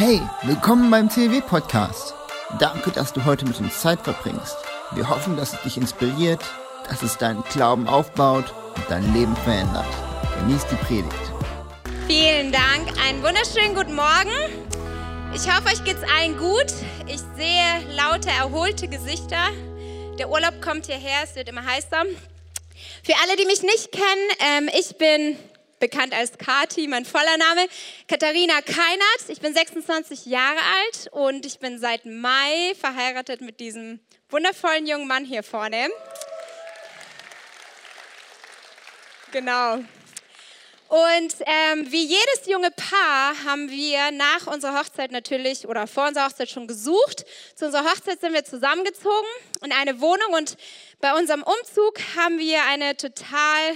Hey, willkommen beim CW Podcast. Danke, dass du heute mit uns Zeit verbringst. Wir hoffen, dass es dich inspiriert, dass es deinen Glauben aufbaut und dein Leben verändert. Genieß die Predigt. Vielen Dank. Einen wunderschönen guten Morgen. Ich hoffe, euch geht's allen gut. Ich sehe laute, erholte Gesichter. Der Urlaub kommt hierher, es wird immer heißer. Für alle, die mich nicht kennen, ähm, ich bin bekannt als Kati, mein voller Name, Katharina Keinert. Ich bin 26 Jahre alt und ich bin seit Mai verheiratet mit diesem wundervollen jungen Mann hier vorne. Genau. Und ähm, wie jedes junge Paar haben wir nach unserer Hochzeit natürlich oder vor unserer Hochzeit schon gesucht. Zu unserer Hochzeit sind wir zusammengezogen in eine Wohnung und bei unserem Umzug haben wir eine total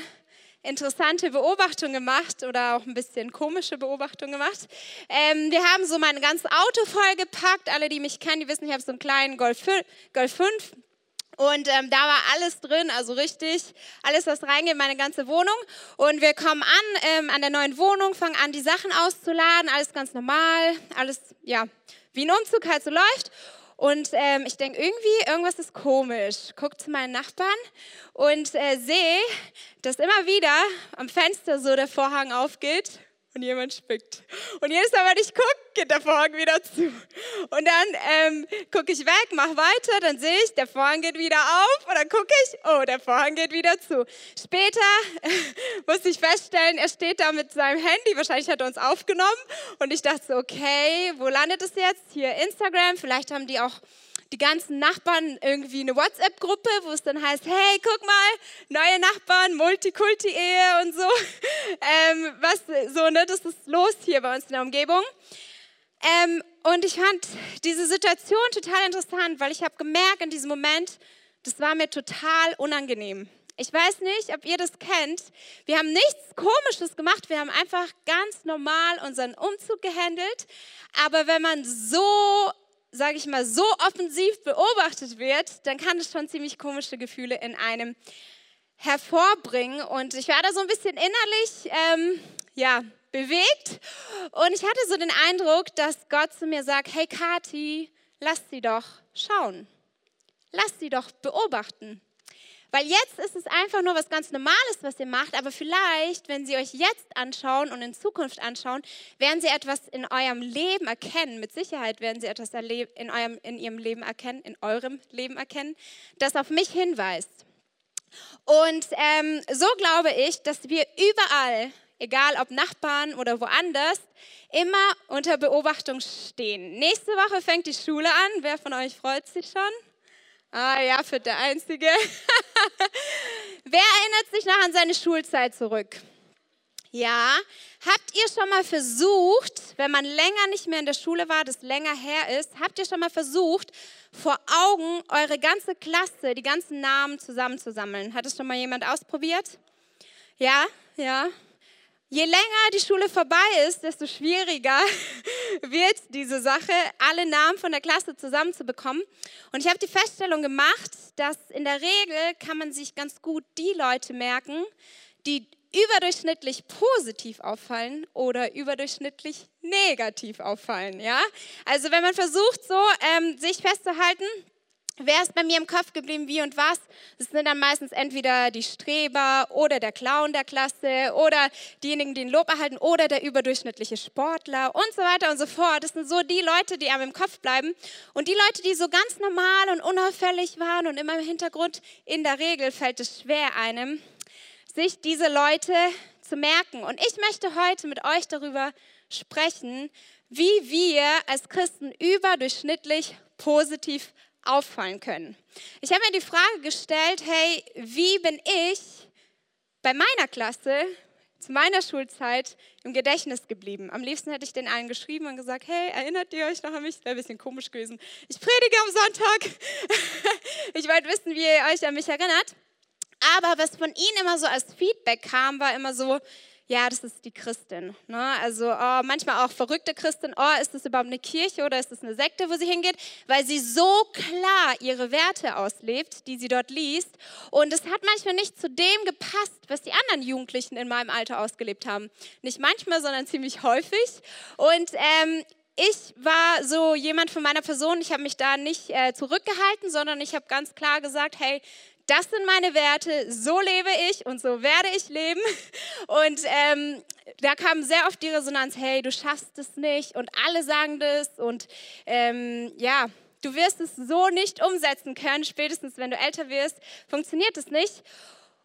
interessante Beobachtung gemacht oder auch ein bisschen komische Beobachtung gemacht. Ähm, wir haben so mein ganzes Auto vollgepackt. Alle, die mich kennen, die wissen, ich habe so einen kleinen Golf 5. Golf 5 und ähm, da war alles drin, also richtig, alles, was reingeht, meine ganze Wohnung. Und wir kommen an, ähm, an der neuen Wohnung, fangen an, die Sachen auszuladen, alles ganz normal, alles, ja, wie ein Umzug halt so läuft. Und ähm, ich denke, irgendwie, irgendwas ist komisch. Guck zu meinen Nachbarn und äh, sehe, dass immer wieder am Fenster so der Vorhang aufgeht und jemand spickt. Und jedes Mal, wenn ich gucke, geht der Vorhang wieder zu. Und dann ähm, gucke ich weg, mache weiter, dann sehe ich, der Vorhang geht wieder auf und dann gucke ich, oh, der Vorhang geht wieder zu. Später äh, musste ich feststellen, er steht da mit seinem Handy, wahrscheinlich hat er uns aufgenommen und ich dachte so, okay, wo landet es jetzt? Hier Instagram, vielleicht haben die auch die ganzen Nachbarn irgendwie eine WhatsApp-Gruppe, wo es dann heißt, hey, guck mal, neue Nachbarn, Multikulti-Ehe und so. Ähm, was so, ne, das ist los hier bei uns in der Umgebung. Ähm, und ich fand diese Situation total interessant, weil ich habe gemerkt in diesem Moment, das war mir total unangenehm. Ich weiß nicht, ob ihr das kennt. Wir haben nichts Komisches gemacht. Wir haben einfach ganz normal unseren Umzug gehandelt. Aber wenn man so sage ich mal, so offensiv beobachtet wird, dann kann es schon ziemlich komische Gefühle in einem hervorbringen. Und ich war da so ein bisschen innerlich, ähm, ja, bewegt. Und ich hatte so den Eindruck, dass Gott zu mir sagt, hey Kati, lass sie doch schauen. Lass sie doch beobachten. Weil jetzt ist es einfach nur was ganz Normales, was ihr macht, aber vielleicht, wenn sie euch jetzt anschauen und in Zukunft anschauen, werden sie etwas in eurem Leben erkennen. Mit Sicherheit werden sie etwas in, eurem, in ihrem Leben erkennen, in eurem Leben erkennen, das auf mich hinweist. Und ähm, so glaube ich, dass wir überall, egal ob Nachbarn oder woanders, immer unter Beobachtung stehen. Nächste Woche fängt die Schule an. Wer von euch freut sich schon? Ah ja, für der Einzige. Wer erinnert sich noch an seine Schulzeit zurück? Ja, habt ihr schon mal versucht, wenn man länger nicht mehr in der Schule war, das länger her ist, habt ihr schon mal versucht, vor Augen eure ganze Klasse, die ganzen Namen zusammenzusammeln? Hat es schon mal jemand ausprobiert? Ja, ja, Je länger die Schule vorbei ist, desto schwieriger wird diese Sache, alle Namen von der Klasse zusammenzubekommen. Und ich habe die Feststellung gemacht, dass in der Regel kann man sich ganz gut die Leute merken, die überdurchschnittlich positiv auffallen oder überdurchschnittlich negativ auffallen. Ja? Also wenn man versucht, so ähm, sich festzuhalten, Wer ist bei mir im Kopf geblieben, wie und was? Das sind dann meistens entweder die Streber oder der Clown der Klasse oder diejenigen, die den Lob erhalten oder der überdurchschnittliche Sportler und so weiter und so fort. Das sind so die Leute, die einem im Kopf bleiben. Und die Leute, die so ganz normal und unauffällig waren und immer im Hintergrund, in der Regel fällt es schwer einem, sich diese Leute zu merken. Und ich möchte heute mit euch darüber sprechen, wie wir als Christen überdurchschnittlich positiv auffallen können. Ich habe mir die Frage gestellt, hey, wie bin ich bei meiner Klasse zu meiner Schulzeit im Gedächtnis geblieben. Am liebsten hätte ich den allen geschrieben und gesagt, hey, erinnert ihr euch noch an mich? Wäre ein bisschen komisch gewesen. Ich predige am Sonntag. ich wollte wissen, wie ihr euch an mich erinnert. Aber was von ihnen immer so als Feedback kam, war immer so, ja, das ist die Christin. Ne? Also oh, manchmal auch verrückte Christin, oh, ist das überhaupt eine Kirche oder ist das eine Sekte, wo sie hingeht? Weil sie so klar ihre Werte auslebt, die sie dort liest. Und es hat manchmal nicht zu dem gepasst, was die anderen Jugendlichen in meinem Alter ausgelebt haben. Nicht manchmal, sondern ziemlich häufig. Und ähm, ich war so jemand von meiner Person, ich habe mich da nicht äh, zurückgehalten, sondern ich habe ganz klar gesagt, hey, das sind meine Werte, so lebe ich und so werde ich leben. Und ähm, da kam sehr oft die Resonanz, hey, du schaffst es nicht und alle sagen das und ähm, ja, du wirst es so nicht umsetzen können, spätestens wenn du älter wirst, funktioniert es nicht.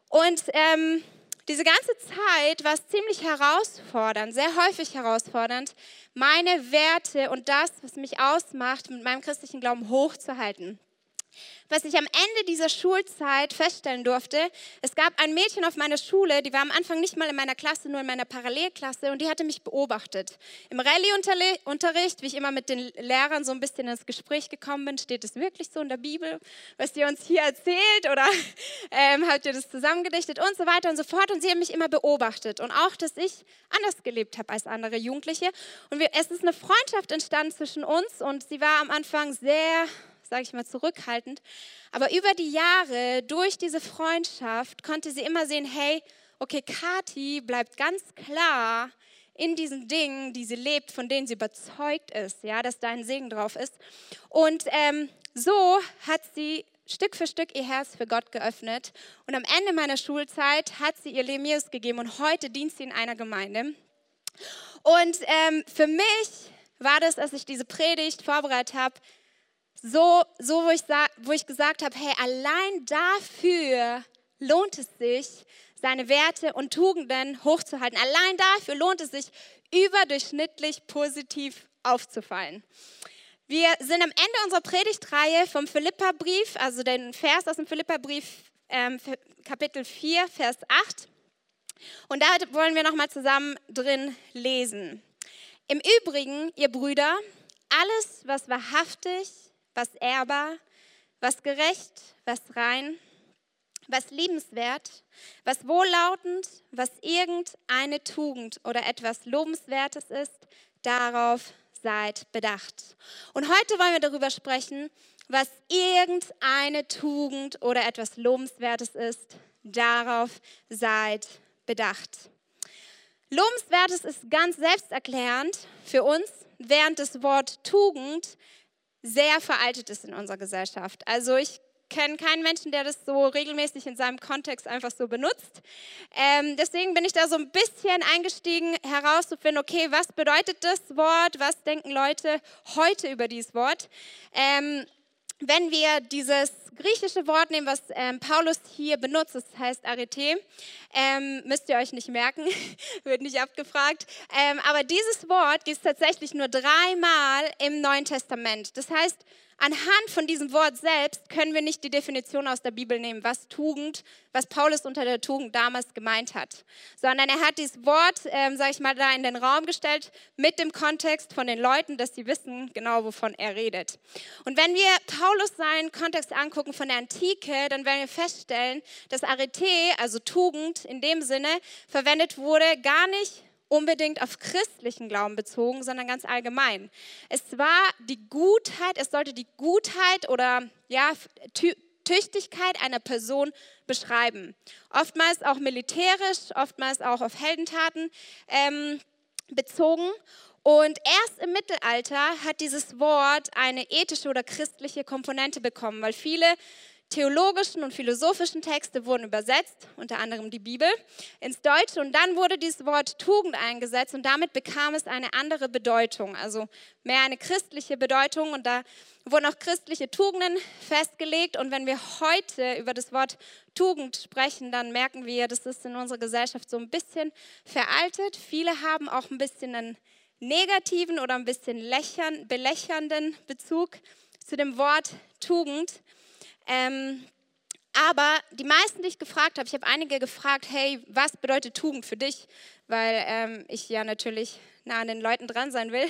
Und ähm, diese ganze Zeit war es ziemlich herausfordernd, sehr häufig herausfordernd, meine Werte und das, was mich ausmacht, mit meinem christlichen Glauben hochzuhalten. Was ich am Ende dieser Schulzeit feststellen durfte, es gab ein Mädchen auf meiner Schule, die war am Anfang nicht mal in meiner Klasse, nur in meiner Parallelklasse und die hatte mich beobachtet. Im Rallye-Unterricht, wie ich immer mit den Lehrern so ein bisschen ins Gespräch gekommen bin, steht es wirklich so in der Bibel, was ihr uns hier erzählt oder ähm, habt ihr das zusammengedichtet und so weiter und so fort. Und sie haben mich immer beobachtet und auch, dass ich anders gelebt habe als andere Jugendliche. Und wir, es ist eine Freundschaft entstanden zwischen uns und sie war am Anfang sehr sage ich mal, zurückhaltend. Aber über die Jahre, durch diese Freundschaft, konnte sie immer sehen, hey, okay, Kathi bleibt ganz klar in diesen Dingen, die sie lebt, von denen sie überzeugt ist, ja, dass da ein Segen drauf ist. Und ähm, so hat sie Stück für Stück ihr Herz für Gott geöffnet. Und am Ende meiner Schulzeit hat sie ihr Leben Jesus gegeben und heute dient sie in einer Gemeinde. Und ähm, für mich war das, als ich diese Predigt vorbereitet habe, so, so wo, ich, wo ich gesagt habe, hey, allein dafür lohnt es sich, seine Werte und Tugenden hochzuhalten. Allein dafür lohnt es sich, überdurchschnittlich positiv aufzufallen. Wir sind am Ende unserer Predigtreihe vom Philipperbrief, also den Vers aus dem Philipperbrief, ähm, Kapitel 4, Vers 8. Und da wollen wir nochmal zusammen drin lesen. Im Übrigen, ihr Brüder, alles, was wahrhaftig, was ehrbar, was gerecht, was rein, was liebenswert, was wohllautend, was irgendeine Tugend oder etwas Lobenswertes ist, darauf seid bedacht. Und heute wollen wir darüber sprechen, was irgendeine Tugend oder etwas Lobenswertes ist, darauf seid bedacht. Lobenswertes ist ganz selbsterklärend für uns, während das Wort Tugend sehr veraltet ist in unserer Gesellschaft. Also ich kenne keinen Menschen, der das so regelmäßig in seinem Kontext einfach so benutzt. Ähm, deswegen bin ich da so ein bisschen eingestiegen, herauszufinden, okay, was bedeutet das Wort, was denken Leute heute über dieses Wort. Ähm, wenn wir dieses griechische Wort nehmen, was ähm, Paulus hier benutzt, das heißt Arete, ähm, müsst ihr euch nicht merken, wird nicht abgefragt. Ähm, aber dieses Wort gibt es tatsächlich nur dreimal im Neuen Testament. Das heißt, anhand von diesem Wort selbst können wir nicht die Definition aus der Bibel nehmen, was Tugend, was Paulus unter der Tugend damals gemeint hat, sondern er hat dieses Wort, ähm, sage ich mal, da in den Raum gestellt mit dem Kontext von den Leuten, dass sie wissen genau, wovon er redet. Und wenn wir Paulus seinen Kontext angucken von der Antike, dann werden wir feststellen, dass Arete, also Tugend in dem Sinne, verwendet wurde gar nicht unbedingt auf christlichen Glauben bezogen, sondern ganz allgemein. Es war die Gutheit, es sollte die Gutheit oder ja, Tüchtigkeit einer Person beschreiben. Oftmals auch militärisch, oftmals auch auf Heldentaten ähm, bezogen. Und erst im Mittelalter hat dieses Wort eine ethische oder christliche Komponente bekommen, weil viele theologischen und philosophischen Texte wurden übersetzt, unter anderem die Bibel, ins Deutsche. Und dann wurde dieses Wort Tugend eingesetzt und damit bekam es eine andere Bedeutung, also mehr eine christliche Bedeutung. Und da wurden auch christliche Tugenden festgelegt. Und wenn wir heute über das Wort Tugend sprechen, dann merken wir, das ist in unserer Gesellschaft so ein bisschen veraltet. Viele haben auch ein bisschen einen negativen oder ein bisschen lächern, belächernden Bezug zu dem Wort Tugend. Ähm, aber die meisten, die ich gefragt habe, ich habe einige gefragt, hey, was bedeutet Tugend für dich? Weil ähm, ich ja natürlich nah an den Leuten dran sein will.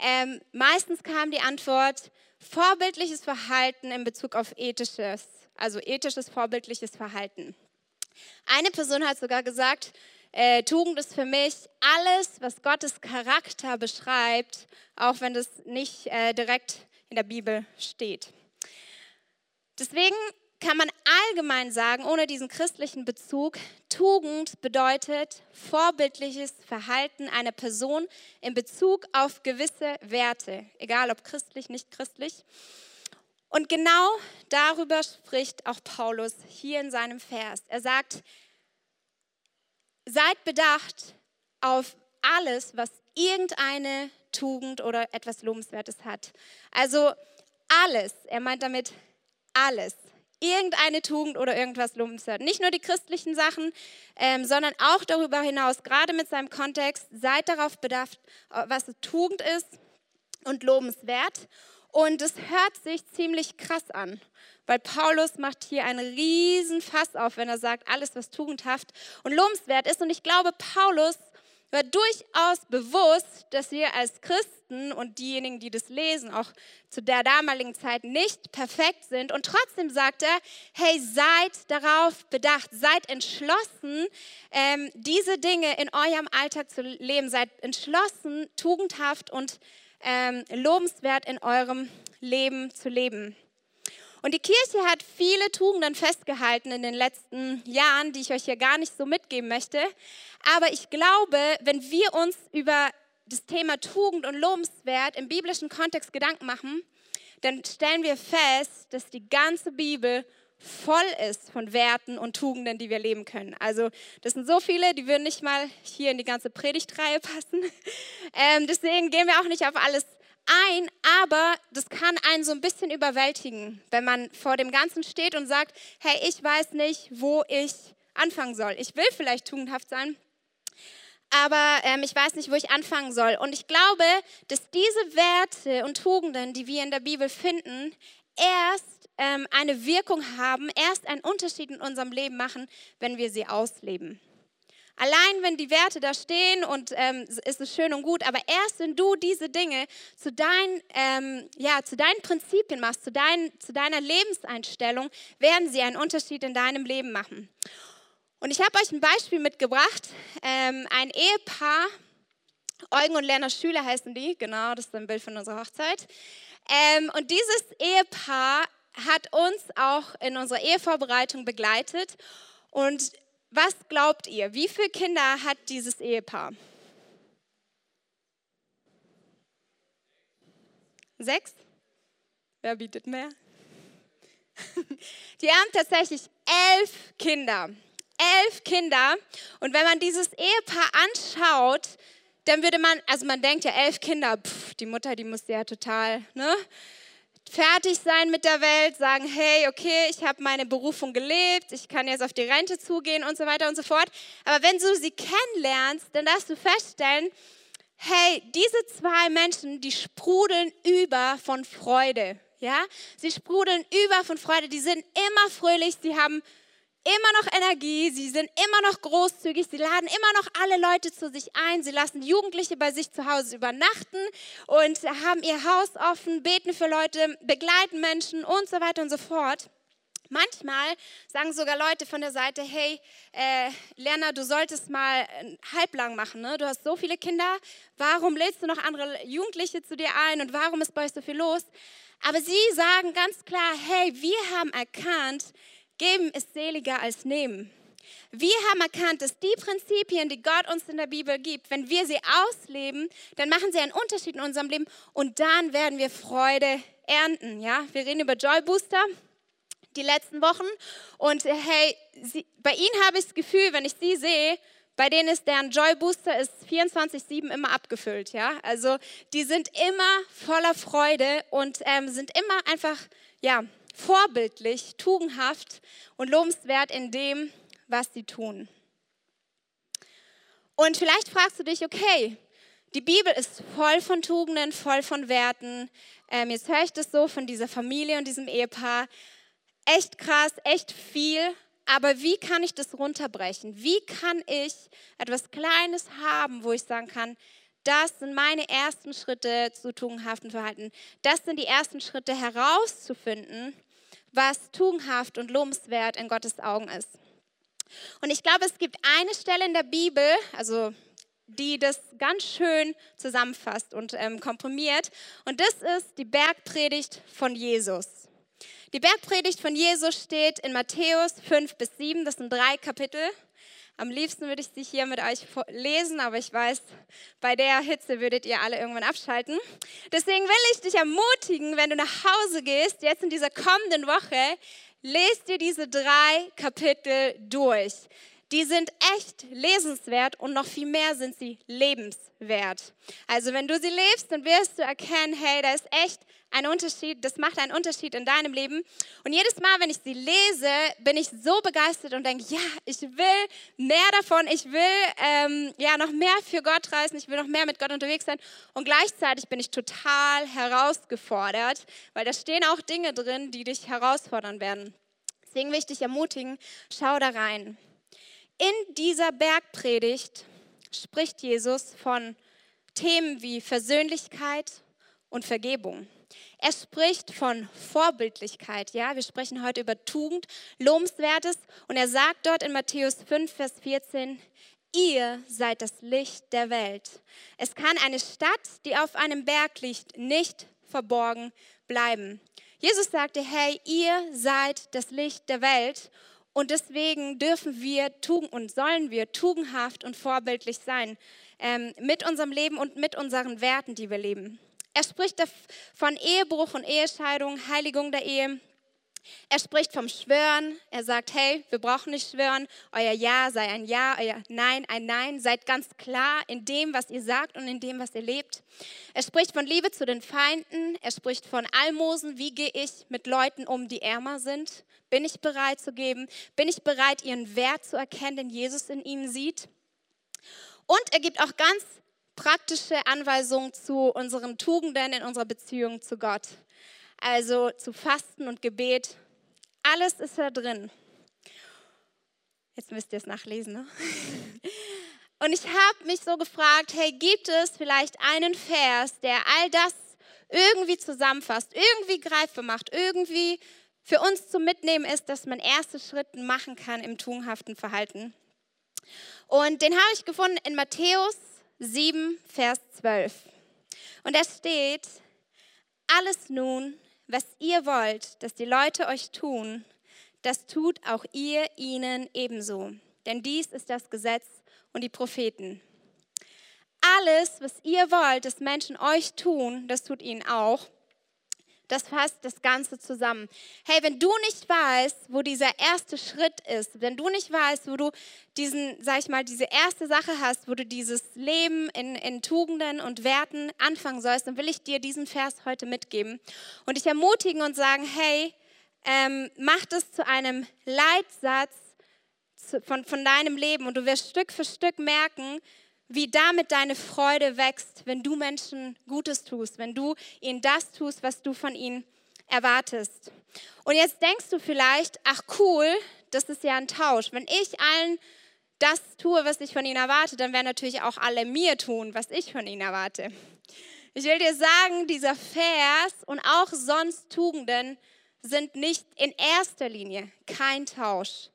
Ähm, meistens kam die Antwort, vorbildliches Verhalten in Bezug auf ethisches, also ethisches, vorbildliches Verhalten. Eine Person hat sogar gesagt, äh, Tugend ist für mich alles, was Gottes Charakter beschreibt, auch wenn das nicht äh, direkt in der Bibel steht. Deswegen kann man allgemein sagen, ohne diesen christlichen Bezug, Tugend bedeutet vorbildliches Verhalten einer Person in Bezug auf gewisse Werte, egal ob christlich, nicht christlich. Und genau darüber spricht auch Paulus hier in seinem Vers. Er sagt, seid bedacht auf alles, was irgendeine Tugend oder etwas Lobenswertes hat. Also alles, er meint damit alles. Irgendeine Tugend oder irgendwas lobenswert. Nicht nur die christlichen Sachen, ähm, sondern auch darüber hinaus, gerade mit seinem Kontext, seid darauf bedacht, was Tugend ist und lobenswert. Und es hört sich ziemlich krass an, weil Paulus macht hier einen riesen Fass auf, wenn er sagt, alles, was tugendhaft und lobenswert ist. Und ich glaube, Paulus war durchaus bewusst, dass wir als Christen und diejenigen, die das lesen, auch zu der damaligen Zeit nicht perfekt sind. Und trotzdem sagt er, hey, seid darauf bedacht, seid entschlossen, ähm, diese Dinge in eurem Alltag zu leben. Seid entschlossen, tugendhaft und ähm, lobenswert in eurem Leben zu leben. Und die Kirche hat viele Tugenden festgehalten in den letzten Jahren, die ich euch hier gar nicht so mitgeben möchte. Aber ich glaube, wenn wir uns über das Thema Tugend und Lobenswert im biblischen Kontext Gedanken machen, dann stellen wir fest, dass die ganze Bibel voll ist von Werten und Tugenden, die wir leben können. Also das sind so viele, die würden nicht mal hier in die ganze Predigtreihe passen. Ähm, deswegen gehen wir auch nicht auf alles ein, aber das kann einen so ein bisschen überwältigen, wenn man vor dem Ganzen steht und sagt, hey, ich weiß nicht, wo ich anfangen soll. Ich will vielleicht tugendhaft sein, aber ähm, ich weiß nicht, wo ich anfangen soll. Und ich glaube, dass diese Werte und Tugenden, die wir in der Bibel finden, erst ähm, eine Wirkung haben, erst einen Unterschied in unserem Leben machen, wenn wir sie ausleben. Allein wenn die Werte da stehen und ähm, ist es schön und gut, aber erst wenn du diese Dinge zu, dein, ähm, ja, zu deinen Prinzipien machst, zu, dein, zu deiner Lebenseinstellung, werden sie einen Unterschied in deinem Leben machen. Und ich habe euch ein Beispiel mitgebracht. Ähm, ein Ehepaar, Eugen und Lerner Schüler heißen die, genau, das ist ein Bild von unserer Hochzeit. Ähm, und dieses Ehepaar hat uns auch in unserer Ehevorbereitung begleitet. Und was glaubt ihr? Wie viele Kinder hat dieses Ehepaar? Sechs? Wer bietet mehr? Die haben tatsächlich elf Kinder. Elf Kinder. Und wenn man dieses Ehepaar anschaut, dann würde man, also man denkt ja, elf Kinder, pff, die Mutter, die muss ja total, ne? Fertig sein mit der Welt, sagen, hey, okay, ich habe meine Berufung gelebt, ich kann jetzt auf die Rente zugehen und so weiter und so fort. Aber wenn du sie kennenlernst, dann darfst du feststellen, hey, diese zwei Menschen, die sprudeln über von Freude. Ja, sie sprudeln über von Freude, die sind immer fröhlich, sie haben immer noch Energie, sie sind immer noch großzügig, sie laden immer noch alle Leute zu sich ein, sie lassen Jugendliche bei sich zu Hause übernachten und haben ihr Haus offen, beten für Leute, begleiten Menschen und so weiter und so fort. Manchmal sagen sogar Leute von der Seite, hey, äh, Lerner, du solltest mal halblang machen. Ne? Du hast so viele Kinder, warum lädst du noch andere Jugendliche zu dir ein und warum ist bei euch so viel los? Aber sie sagen ganz klar, hey, wir haben erkannt, Geben ist seliger als nehmen. Wir haben erkannt, dass die Prinzipien, die Gott uns in der Bibel gibt, wenn wir sie ausleben, dann machen sie einen Unterschied in unserem Leben und dann werden wir Freude ernten. Ja, wir reden über Joy Booster die letzten Wochen und hey, sie, bei ihnen habe ich das Gefühl, wenn ich sie sehe, bei denen ist deren Joy Booster ist 24/7 immer abgefüllt. Ja, also die sind immer voller Freude und ähm, sind immer einfach ja vorbildlich, tugendhaft und lobenswert in dem, was sie tun. Und vielleicht fragst du dich, okay, die Bibel ist voll von Tugenden, voll von Werten. Ähm, jetzt höre ich das so von dieser Familie und diesem Ehepaar. Echt krass, echt viel. Aber wie kann ich das runterbrechen? Wie kann ich etwas Kleines haben, wo ich sagen kann, das sind meine ersten Schritte zu tugendhaften Verhalten. Das sind die ersten Schritte herauszufinden, was tugendhaft und lobenswert in Gottes Augen ist. Und ich glaube, es gibt eine Stelle in der Bibel, also die das ganz schön zusammenfasst und ähm, komprimiert. Und das ist die Bergpredigt von Jesus. Die Bergpredigt von Jesus steht in Matthäus 5 bis 7, das sind drei Kapitel. Am liebsten würde ich sie hier mit euch lesen, aber ich weiß, bei der Hitze würdet ihr alle irgendwann abschalten. Deswegen will ich dich ermutigen, wenn du nach Hause gehst, jetzt in dieser kommenden Woche, lest dir diese drei Kapitel durch. Die sind echt lesenswert und noch viel mehr sind sie lebenswert. Also wenn du sie lebst, dann wirst du erkennen, hey, da ist echt ein Unterschied, das macht einen Unterschied in deinem Leben. Und jedes Mal, wenn ich sie lese, bin ich so begeistert und denke, ja, ich will mehr davon, ich will ähm, ja noch mehr für Gott reisen, ich will noch mehr mit Gott unterwegs sein. Und gleichzeitig bin ich total herausgefordert, weil da stehen auch Dinge drin, die dich herausfordern werden. Deswegen will ich dich ermutigen, schau da rein. In dieser Bergpredigt spricht Jesus von Themen wie Versöhnlichkeit und Vergebung. Er spricht von Vorbildlichkeit, ja, wir sprechen heute über Tugend, Lobenswertes und er sagt dort in Matthäus 5, Vers 14, ihr seid das Licht der Welt. Es kann eine Stadt, die auf einem Berg liegt, nicht verborgen bleiben. Jesus sagte, hey, ihr seid das Licht der Welt und deswegen dürfen wir tugend und sollen wir tugendhaft und vorbildlich sein ähm, mit unserem Leben und mit unseren Werten, die wir leben. Er spricht von Ehebruch und Ehescheidung, Heiligung der Ehe. Er spricht vom Schwören. Er sagt, hey, wir brauchen nicht schwören. Euer Ja sei ein Ja, euer Nein ein Nein. Seid ganz klar in dem, was ihr sagt und in dem, was ihr lebt. Er spricht von Liebe zu den Feinden. Er spricht von Almosen. Wie gehe ich mit Leuten um, die ärmer sind? Bin ich bereit zu geben? Bin ich bereit, ihren Wert zu erkennen, den Jesus in ihnen sieht? Und er gibt auch ganz praktische Anweisungen zu unseren Tugenden in unserer Beziehung zu Gott. Also zu Fasten und Gebet. Alles ist da drin. Jetzt müsst ihr es nachlesen. Ne? Und ich habe mich so gefragt, hey, gibt es vielleicht einen Vers, der all das irgendwie zusammenfasst, irgendwie greifbar macht, irgendwie für uns zu mitnehmen ist, dass man erste Schritte machen kann im tugendhaften Verhalten. Und den habe ich gefunden in Matthäus 7, Vers 12. Und da steht, alles nun, was ihr wollt, dass die Leute euch tun, das tut auch ihr ihnen ebenso. Denn dies ist das Gesetz und die Propheten. Alles, was ihr wollt, dass Menschen euch tun, das tut ihnen auch. Das fasst das Ganze zusammen. Hey, wenn du nicht weißt, wo dieser erste Schritt ist, wenn du nicht weißt, wo du diesen, sag ich mal, diese erste Sache hast, wo du dieses Leben in, in Tugenden und Werten anfangen sollst, dann will ich dir diesen Vers heute mitgeben und dich ermutigen und sagen, hey, ähm, mach das zu einem Leitsatz von, von deinem Leben und du wirst Stück für Stück merken, wie damit deine Freude wächst, wenn du Menschen Gutes tust, wenn du ihnen das tust, was du von ihnen erwartest. Und jetzt denkst du vielleicht, ach cool, das ist ja ein Tausch. Wenn ich allen das tue, was ich von ihnen erwarte, dann werden natürlich auch alle mir tun, was ich von ihnen erwarte. Ich will dir sagen, dieser Vers und auch sonst Tugenden sind nicht in erster Linie kein Tausch.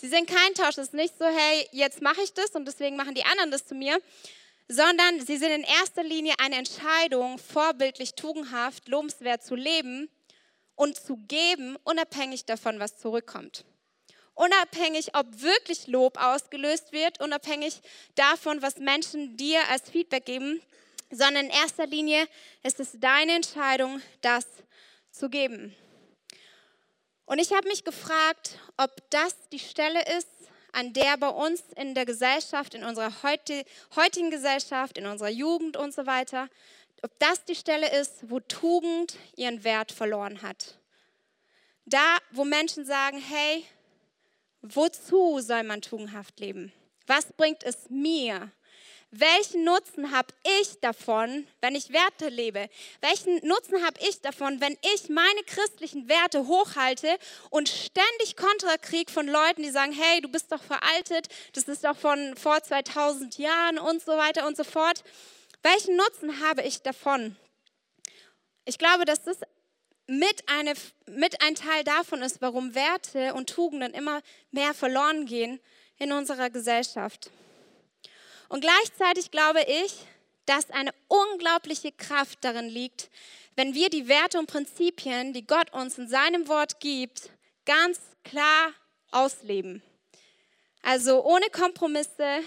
Sie sind kein Tausch. Es ist nicht so, hey, jetzt mache ich das und deswegen machen die anderen das zu mir, sondern sie sind in erster Linie eine Entscheidung, vorbildlich, tugendhaft, lobenswert zu leben und zu geben, unabhängig davon, was zurückkommt. Unabhängig, ob wirklich Lob ausgelöst wird, unabhängig davon, was Menschen dir als Feedback geben, sondern in erster Linie ist es deine Entscheidung, das zu geben. Und ich habe mich gefragt, ob das die Stelle ist, an der bei uns in der Gesellschaft, in unserer heutigen Gesellschaft, in unserer Jugend und so weiter, ob das die Stelle ist, wo Tugend ihren Wert verloren hat. Da, wo Menschen sagen, hey, wozu soll man tugendhaft leben? Was bringt es mir? Welchen Nutzen habe ich davon, wenn ich Werte lebe? Welchen Nutzen habe ich davon, wenn ich meine christlichen Werte hochhalte und ständig Kontra kriege von Leuten, die sagen, hey, du bist doch veraltet, das ist doch von vor 2000 Jahren und so weiter und so fort. Welchen Nutzen habe ich davon? Ich glaube, dass das mit, eine, mit ein Teil davon ist, warum Werte und Tugenden immer mehr verloren gehen in unserer Gesellschaft. Und gleichzeitig glaube ich, dass eine unglaubliche Kraft darin liegt, wenn wir die Werte und Prinzipien, die Gott uns in seinem Wort gibt, ganz klar ausleben. Also ohne Kompromisse,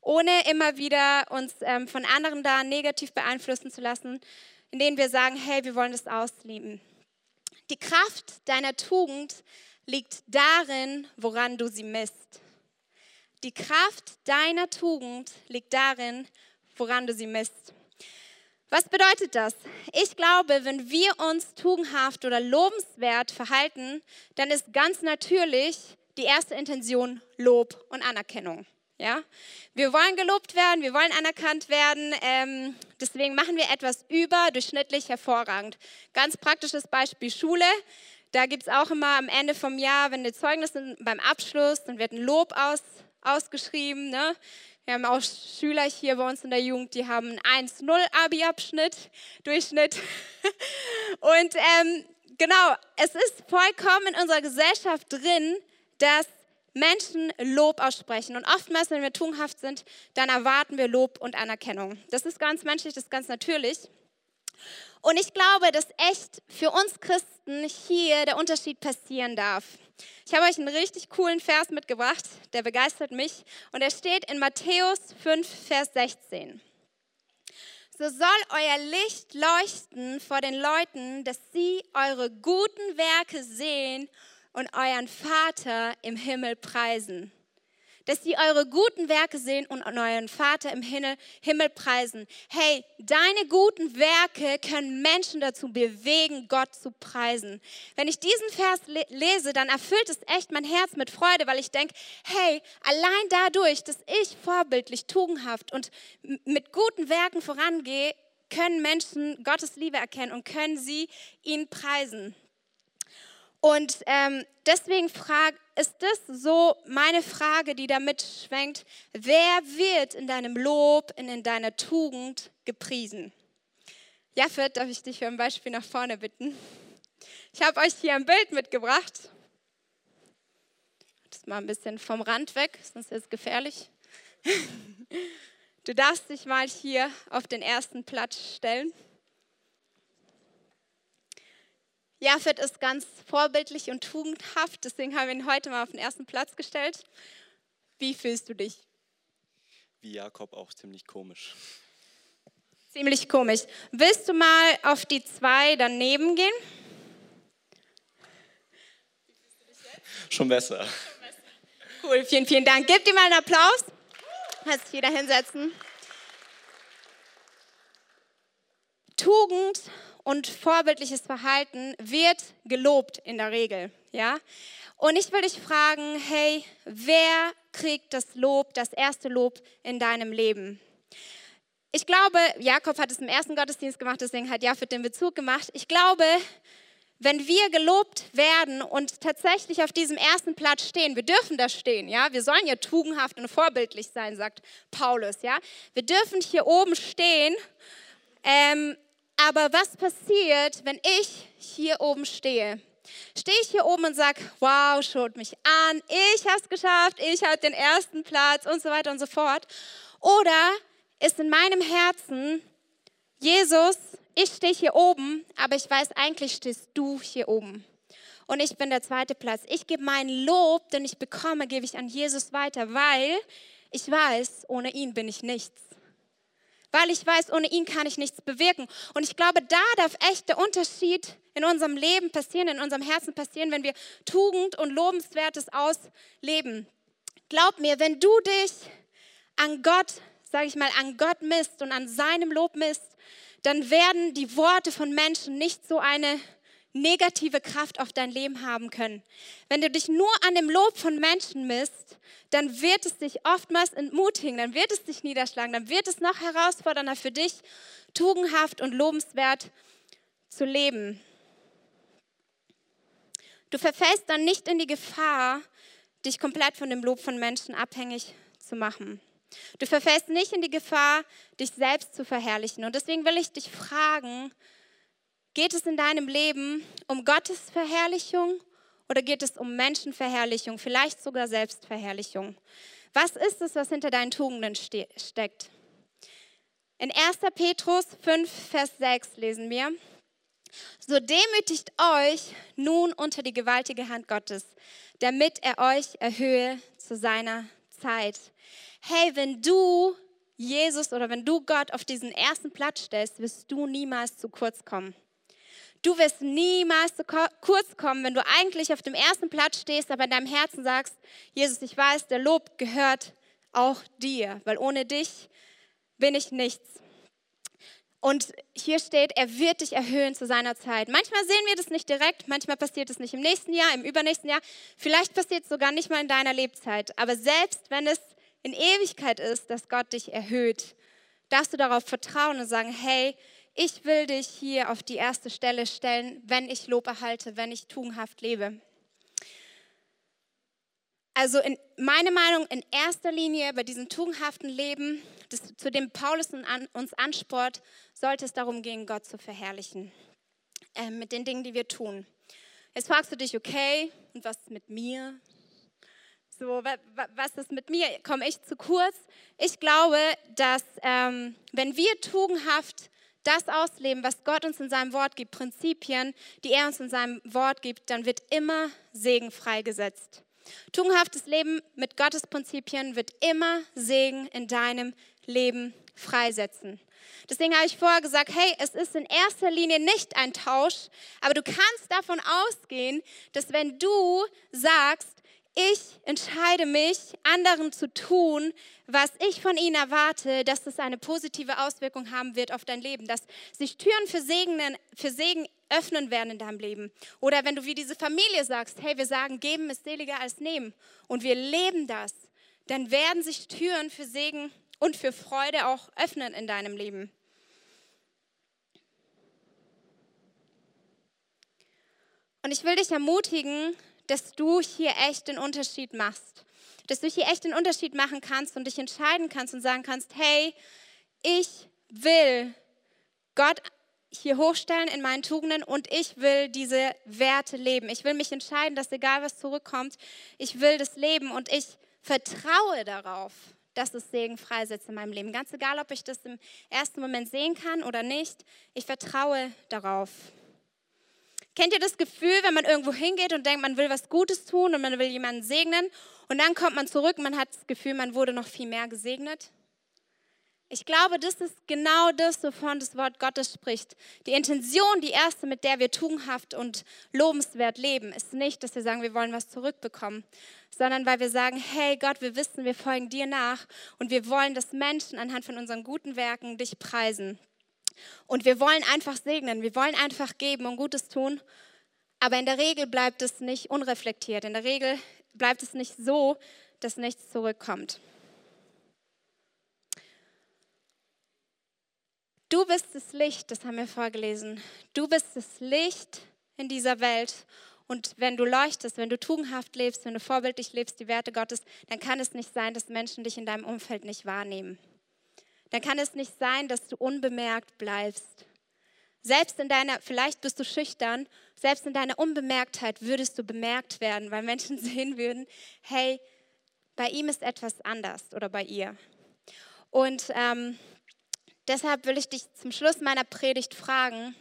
ohne immer wieder uns ähm, von anderen da negativ beeinflussen zu lassen, indem wir sagen, hey, wir wollen das ausleben. Die Kraft deiner Tugend liegt darin, woran du sie misst. Die Kraft deiner Tugend liegt darin, woran du sie misst. Was bedeutet das? Ich glaube, wenn wir uns tugendhaft oder lobenswert verhalten, dann ist ganz natürlich die erste Intention Lob und Anerkennung. Ja? Wir wollen gelobt werden, wir wollen anerkannt werden, ähm, deswegen machen wir etwas überdurchschnittlich hervorragend. Ganz praktisches Beispiel Schule. Da gibt es auch immer am Ende vom Jahr, wenn die Zeugnisse beim Abschluss, dann wird ein Lob aus, ausgeschrieben. Ne? Wir haben auch Schüler hier bei uns in der Jugend, die haben einen 1-0 Abi-Abschnitt, Durchschnitt. Und ähm, genau, es ist vollkommen in unserer Gesellschaft drin, dass Menschen Lob aussprechen. Und oftmals, wenn wir tugendhaft sind, dann erwarten wir Lob und Anerkennung. Das ist ganz menschlich, das ist ganz natürlich. Und ich glaube, dass echt für uns Christen hier der Unterschied passieren darf. Ich habe euch einen richtig coolen Vers mitgebracht, der begeistert mich. Und er steht in Matthäus 5, Vers 16. So soll euer Licht leuchten vor den Leuten, dass sie eure guten Werke sehen und euren Vater im Himmel preisen. Dass sie eure guten Werke sehen und euren Vater im Himmel preisen. Hey, deine guten Werke können Menschen dazu bewegen, Gott zu preisen. Wenn ich diesen Vers lese, dann erfüllt es echt mein Herz mit Freude, weil ich denke, hey, allein dadurch, dass ich vorbildlich, tugendhaft und mit guten Werken vorangehe, können Menschen Gottes Liebe erkennen und können sie ihn preisen. Und ähm, deswegen frag, ist das so meine Frage, die da mitschwenkt. Wer wird in deinem Lob und in deiner Tugend gepriesen? Jafet, darf ich dich für ein Beispiel nach vorne bitten? Ich habe euch hier ein Bild mitgebracht. Das mal ein bisschen vom Rand weg, sonst ist es gefährlich. Du darfst dich mal hier auf den ersten Platz stellen. Jafet ist ganz vorbildlich und tugendhaft, deswegen haben wir ihn heute mal auf den ersten Platz gestellt. Wie fühlst du dich? Wie Jakob auch ziemlich komisch. Ziemlich komisch. Willst du mal auf die zwei daneben gehen? Schon besser. Cool, vielen, vielen Dank. Gib dir mal einen Applaus. Kannst dich wieder hinsetzen. Tugend und vorbildliches Verhalten wird gelobt in der Regel, ja? Und ich will dich fragen, hey, wer kriegt das Lob, das erste Lob in deinem Leben? Ich glaube, Jakob hat es im ersten Gottesdienst gemacht, deswegen hat Jafet den Bezug gemacht. Ich glaube, wenn wir gelobt werden und tatsächlich auf diesem ersten Platz stehen, wir dürfen da stehen, ja, wir sollen ja tugendhaft und vorbildlich sein, sagt Paulus, ja, wir dürfen hier oben stehen ähm, aber was passiert, wenn ich hier oben stehe? Stehe ich hier oben und sage, wow, schaut mich an, ich habe es geschafft, ich habe den ersten Platz und so weiter und so fort. Oder ist in meinem Herzen, Jesus, ich stehe hier oben, aber ich weiß, eigentlich stehst du hier oben. Und ich bin der zweite Platz. Ich gebe meinen Lob, den ich bekomme, gebe ich an Jesus weiter, weil ich weiß, ohne ihn bin ich nichts weil ich weiß, ohne ihn kann ich nichts bewirken. Und ich glaube, da darf echt der Unterschied in unserem Leben passieren, in unserem Herzen passieren, wenn wir Tugend und Lobenswertes ausleben. Glaub mir, wenn du dich an Gott, sage ich mal, an Gott misst und an seinem Lob misst, dann werden die Worte von Menschen nicht so eine negative Kraft auf dein Leben haben können. Wenn du dich nur an dem Lob von Menschen misst, dann wird es dich oftmals entmutigen, dann wird es dich niederschlagen, dann wird es noch herausfordernder für dich, tugendhaft und lobenswert zu leben. Du verfällst dann nicht in die Gefahr, dich komplett von dem Lob von Menschen abhängig zu machen. Du verfällst nicht in die Gefahr, dich selbst zu verherrlichen. Und deswegen will ich dich fragen, Geht es in deinem Leben um Gottes Verherrlichung oder geht es um Menschenverherrlichung, vielleicht sogar Selbstverherrlichung? Was ist es, was hinter deinen Tugenden ste steckt? In 1. Petrus 5, Vers 6 lesen wir, so demütigt euch nun unter die gewaltige Hand Gottes, damit er euch erhöhe zu seiner Zeit. Hey, wenn du Jesus oder wenn du Gott auf diesen ersten Platz stellst, wirst du niemals zu kurz kommen. Du wirst niemals zu kurz kommen, wenn du eigentlich auf dem ersten Platz stehst, aber in deinem Herzen sagst, Jesus, ich weiß, der Lob gehört auch dir, weil ohne dich bin ich nichts. Und hier steht, er wird dich erhöhen zu seiner Zeit. Manchmal sehen wir das nicht direkt, manchmal passiert es nicht im nächsten Jahr, im übernächsten Jahr, vielleicht passiert es sogar nicht mal in deiner Lebzeit. Aber selbst wenn es in Ewigkeit ist, dass Gott dich erhöht, darfst du darauf vertrauen und sagen, hey, ich will dich hier auf die erste Stelle stellen, wenn ich Lob erhalte, wenn ich tugendhaft lebe. Also in, meine Meinung in erster Linie bei diesem tugendhaften Leben, das, zu dem Paulus uns ansport, sollte es darum gehen, Gott zu verherrlichen äh, mit den Dingen, die wir tun. Jetzt fragst du dich, okay, und was ist mit mir? So, was ist mit mir? Komme ich zu kurz? Ich glaube, dass ähm, wenn wir tugendhaft das ausleben, was Gott uns in seinem Wort gibt, Prinzipien, die er uns in seinem Wort gibt, dann wird immer Segen freigesetzt. Tugendhaftes Leben mit Gottes Prinzipien wird immer Segen in deinem Leben freisetzen. Deswegen habe ich vorher gesagt, hey, es ist in erster Linie nicht ein Tausch, aber du kannst davon ausgehen, dass wenn du sagst, ich entscheide mich, anderen zu tun, was ich von ihnen erwarte, dass es eine positive Auswirkung haben wird auf dein Leben, dass sich Türen für, Segnen, für Segen öffnen werden in deinem Leben. Oder wenn du wie diese Familie sagst, hey, wir sagen, geben ist seliger als nehmen und wir leben das, dann werden sich Türen für Segen und für Freude auch öffnen in deinem Leben. Und ich will dich ermutigen, dass du hier echt den Unterschied machst. Dass du hier echt den Unterschied machen kannst und dich entscheiden kannst und sagen kannst, hey, ich will Gott hier hochstellen in meinen Tugenden und ich will diese Werte leben. Ich will mich entscheiden, dass egal was zurückkommt, ich will das leben und ich vertraue darauf, dass es Segen freisetzt in meinem Leben. Ganz egal, ob ich das im ersten Moment sehen kann oder nicht, ich vertraue darauf. Kennt ihr das Gefühl, wenn man irgendwo hingeht und denkt, man will was Gutes tun und man will jemanden segnen und dann kommt man zurück und man hat das Gefühl, man wurde noch viel mehr gesegnet? Ich glaube, das ist genau das, wovon das Wort Gottes spricht. Die Intention, die erste, mit der wir tugendhaft und lobenswert leben, ist nicht, dass wir sagen, wir wollen was zurückbekommen, sondern weil wir sagen, hey Gott, wir wissen, wir folgen dir nach und wir wollen, dass Menschen anhand von unseren guten Werken dich preisen. Und wir wollen einfach segnen, wir wollen einfach geben und Gutes tun. Aber in der Regel bleibt es nicht unreflektiert. In der Regel bleibt es nicht so, dass nichts zurückkommt. Du bist das Licht, das haben wir vorgelesen. Du bist das Licht in dieser Welt. Und wenn du leuchtest, wenn du tugendhaft lebst, wenn du vorbildlich lebst, die Werte Gottes, dann kann es nicht sein, dass Menschen dich in deinem Umfeld nicht wahrnehmen dann kann es nicht sein, dass du unbemerkt bleibst. Selbst in deiner, vielleicht bist du schüchtern, selbst in deiner Unbemerktheit würdest du bemerkt werden, weil Menschen sehen würden, hey, bei ihm ist etwas anders oder bei ihr. Und ähm, deshalb will ich dich zum Schluss meiner Predigt fragen,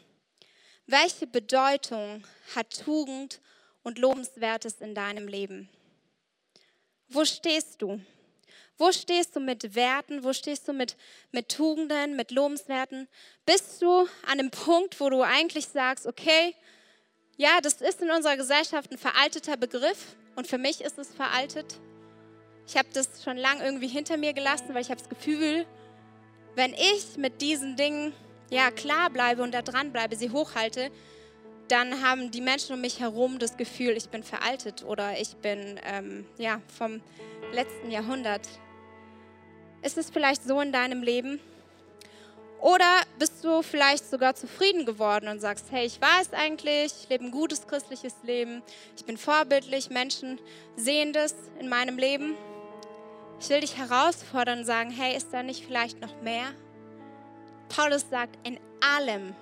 welche Bedeutung hat Tugend und Lobenswertes in deinem Leben? Wo stehst du? Wo stehst du mit Werten? Wo stehst du mit, mit Tugenden, mit Lobenswerten? Bist du an einem Punkt, wo du eigentlich sagst, okay, ja, das ist in unserer Gesellschaft ein veralteter Begriff und für mich ist es veraltet. Ich habe das schon lange irgendwie hinter mir gelassen, weil ich habe das Gefühl, wenn ich mit diesen Dingen ja klar bleibe und da dran bleibe, sie hochhalte, dann haben die Menschen um mich herum das Gefühl, ich bin veraltet oder ich bin ähm, ja vom letzten Jahrhundert. Ist es vielleicht so in deinem Leben? Oder bist du vielleicht sogar zufrieden geworden und sagst, hey, ich weiß eigentlich, ich lebe ein gutes christliches Leben, ich bin vorbildlich, Menschen sehen das in meinem Leben. Ich will dich herausfordern und sagen, hey, ist da nicht vielleicht noch mehr? Paulus sagt, in allem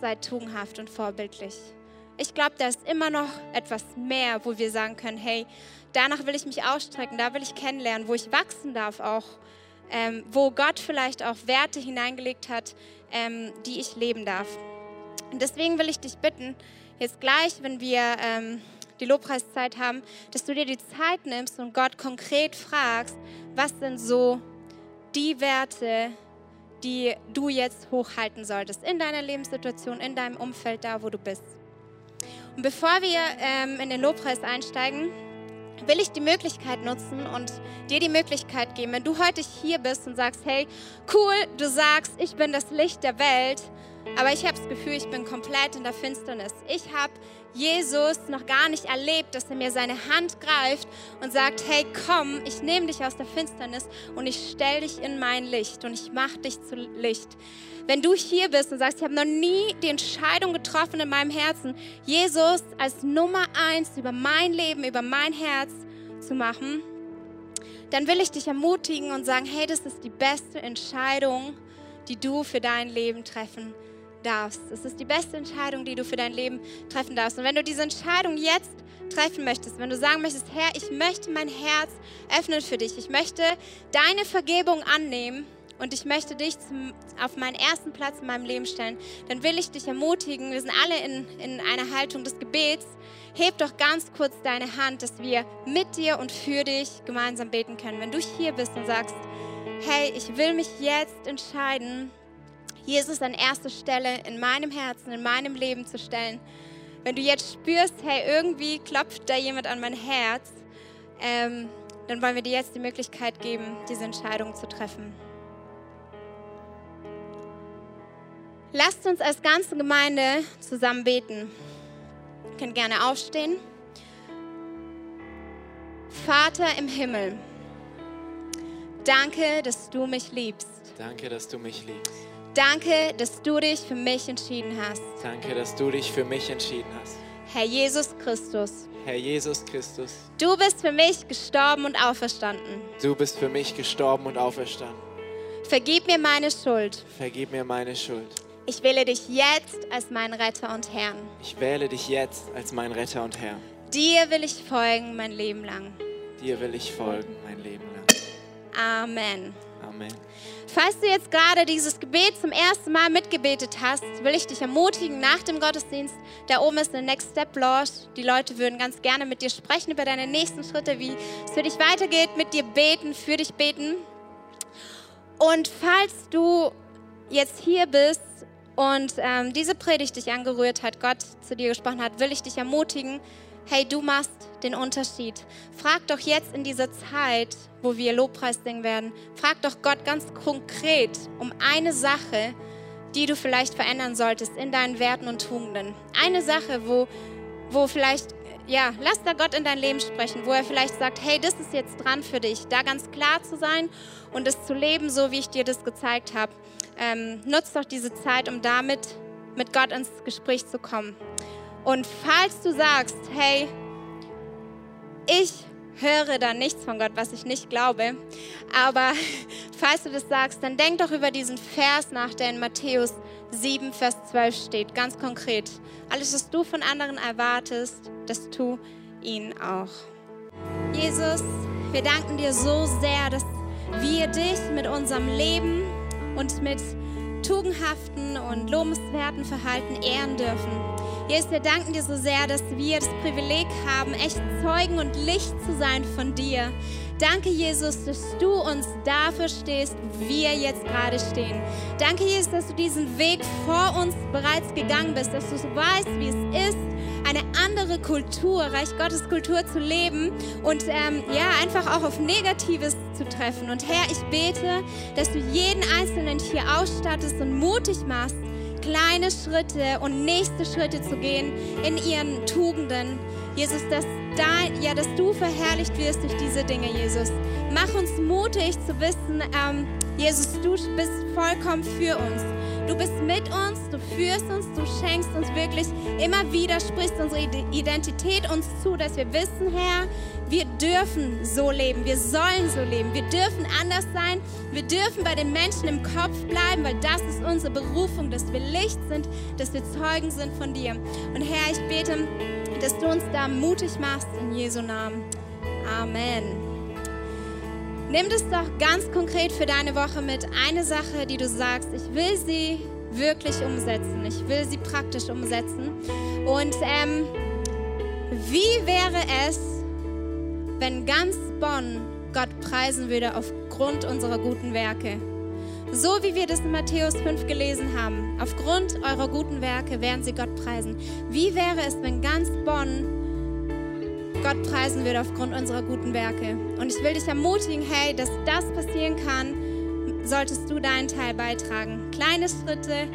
seid tugendhaft und vorbildlich. Ich glaube, da ist immer noch etwas mehr, wo wir sagen können, hey, danach will ich mich ausstrecken, da will ich kennenlernen, wo ich wachsen darf auch ähm, wo Gott vielleicht auch Werte hineingelegt hat, ähm, die ich leben darf. Und deswegen will ich dich bitten, jetzt gleich, wenn wir ähm, die Lobpreiszeit haben, dass du dir die Zeit nimmst und Gott konkret fragst, was sind so die Werte, die du jetzt hochhalten solltest in deiner Lebenssituation, in deinem Umfeld, da wo du bist. Und bevor wir ähm, in den Lobpreis einsteigen, will ich die Möglichkeit nutzen und dir die Möglichkeit geben, wenn du heute hier bist und sagst, hey, cool, du sagst, ich bin das Licht der Welt, aber ich habe das Gefühl, ich bin komplett in der Finsternis. Ich habe Jesus noch gar nicht erlebt, dass er mir seine Hand greift und sagt, hey, komm, ich nehme dich aus der Finsternis und ich stelle dich in mein Licht und ich mache dich zu Licht. Wenn du hier bist und sagst, ich habe noch nie die Entscheidung getroffen in meinem Herzen, Jesus als Nummer eins über mein Leben, über mein Herz zu machen, dann will ich dich ermutigen und sagen, hey, das ist die beste Entscheidung, die du für dein Leben treffen darfst. Es ist die beste Entscheidung, die du für dein Leben treffen darfst. Und wenn du diese Entscheidung jetzt treffen möchtest, wenn du sagen möchtest, Herr, ich möchte mein Herz öffnen für dich, ich möchte deine Vergebung annehmen und ich möchte dich zum, auf meinen ersten Platz in meinem Leben stellen, dann will ich dich ermutigen, wir sind alle in, in einer Haltung des Gebets, heb doch ganz kurz deine Hand, dass wir mit dir und für dich gemeinsam beten können. Wenn du hier bist und sagst, hey, ich will mich jetzt entscheiden, Jesus an erste Stelle in meinem Herzen, in meinem Leben zu stellen. Wenn du jetzt spürst, hey, irgendwie klopft da jemand an mein Herz, ähm, dann wollen wir dir jetzt die Möglichkeit geben, diese Entscheidung zu treffen. Lasst uns als ganze Gemeinde zusammen beten. Ihr könnt gerne aufstehen. Vater im Himmel, danke, dass du mich liebst. Danke, dass du mich liebst. Danke, dass du dich für mich entschieden hast. Danke, dass du dich für mich entschieden hast. Herr Jesus Christus. Herr Jesus Christus. Du bist für mich gestorben und auferstanden. Du bist für mich gestorben und auferstanden. Vergib mir meine Schuld. Vergib mir meine Schuld. Ich wähle dich jetzt als meinen Retter und Herrn. Ich wähle dich jetzt als mein Retter und Herr. Dir will ich folgen mein Leben lang. Dir will ich folgen mein Leben lang. Amen. Amen. Falls du jetzt gerade dieses Gebet zum ersten Mal mitgebetet hast, will ich dich ermutigen, nach dem Gottesdienst, da oben ist eine Next Step Lounge. Die Leute würden ganz gerne mit dir sprechen über deine nächsten Schritte, wie es für dich weitergeht, mit dir beten, für dich beten. Und falls du jetzt hier bist und ähm, diese Predigt dich angerührt hat, Gott zu dir gesprochen hat, will ich dich ermutigen, hey, du machst den Unterschied. Frag doch jetzt in dieser Zeit, wo wir Lobpreis singen werden, frag doch Gott ganz konkret um eine Sache, die du vielleicht verändern solltest in deinen Werten und Tugenden. Eine Sache, wo, wo vielleicht, ja, lass da Gott in dein Leben sprechen, wo er vielleicht sagt, hey, das ist jetzt dran für dich, da ganz klar zu sein und es zu leben, so wie ich dir das gezeigt habe. Ähm, nutz doch diese Zeit, um damit mit Gott ins Gespräch zu kommen. Und falls du sagst, hey, ich höre da nichts von Gott, was ich nicht glaube, aber falls du das sagst, dann denk doch über diesen Vers nach, der in Matthäus 7, Vers 12 steht, ganz konkret. Alles, was du von anderen erwartest, das tu ihnen auch. Jesus, wir danken dir so sehr, dass wir dich mit unserem Leben und mit tugendhaften und lobenswerten Verhalten ehren dürfen. Jesus, wir danken dir so sehr, dass wir das Privileg haben, echt Zeugen und Licht zu sein von dir. Danke, Jesus, dass du uns dafür stehst, wo wir jetzt gerade stehen. Danke, Jesus, dass du diesen Weg vor uns bereits gegangen bist, dass du weißt, wie es ist, eine andere Kultur, Reich Gottes Kultur zu leben und ähm, ja, einfach auch auf Negatives zu treffen. Und Herr, ich bete, dass du jeden Einzelnen hier ausstattest und mutig machst, kleine Schritte und nächste Schritte zu gehen in ihren Tugenden. Jesus, dass, dein, ja, dass du verherrlicht wirst durch diese Dinge, Jesus. Mach uns mutig zu wissen, ähm, Jesus, du bist vollkommen für uns. Du bist mit uns, du führst uns, du schenkst uns wirklich immer wieder, sprichst unsere Identität uns zu, dass wir wissen, Herr, wir dürfen so leben, wir sollen so leben, wir dürfen anders sein, wir dürfen bei den Menschen im Kopf bleiben, weil das ist unsere Berufung, dass wir Licht sind, dass wir Zeugen sind von dir. Und Herr, ich bete, dass du uns da mutig machst in Jesu Namen. Amen. Nimm das doch ganz konkret für deine Woche mit. Eine Sache, die du sagst, ich will sie wirklich umsetzen. Ich will sie praktisch umsetzen. Und ähm, wie wäre es, wenn ganz Bonn Gott preisen würde aufgrund unserer guten Werke? So wie wir das in Matthäus 5 gelesen haben. Aufgrund eurer guten Werke werden sie Gott preisen. Wie wäre es, wenn ganz Bonn Gott preisen würde aufgrund unserer guten Werke? Und ich will dich ermutigen, hey, dass das passieren kann, solltest du deinen Teil beitragen. Kleine Schritte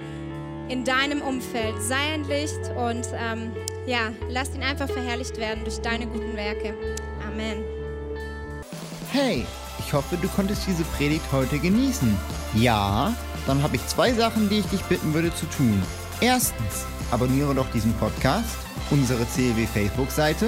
in deinem Umfeld. Sei ein Licht und ähm, ja, lass ihn einfach verherrlicht werden durch deine guten Werke. Amen. Hey, ich hoffe, du konntest diese Predigt heute genießen. Ja, dann habe ich zwei Sachen, die ich dich bitten würde zu tun. Erstens, abonniere doch diesen Podcast, unsere CLW Facebook-Seite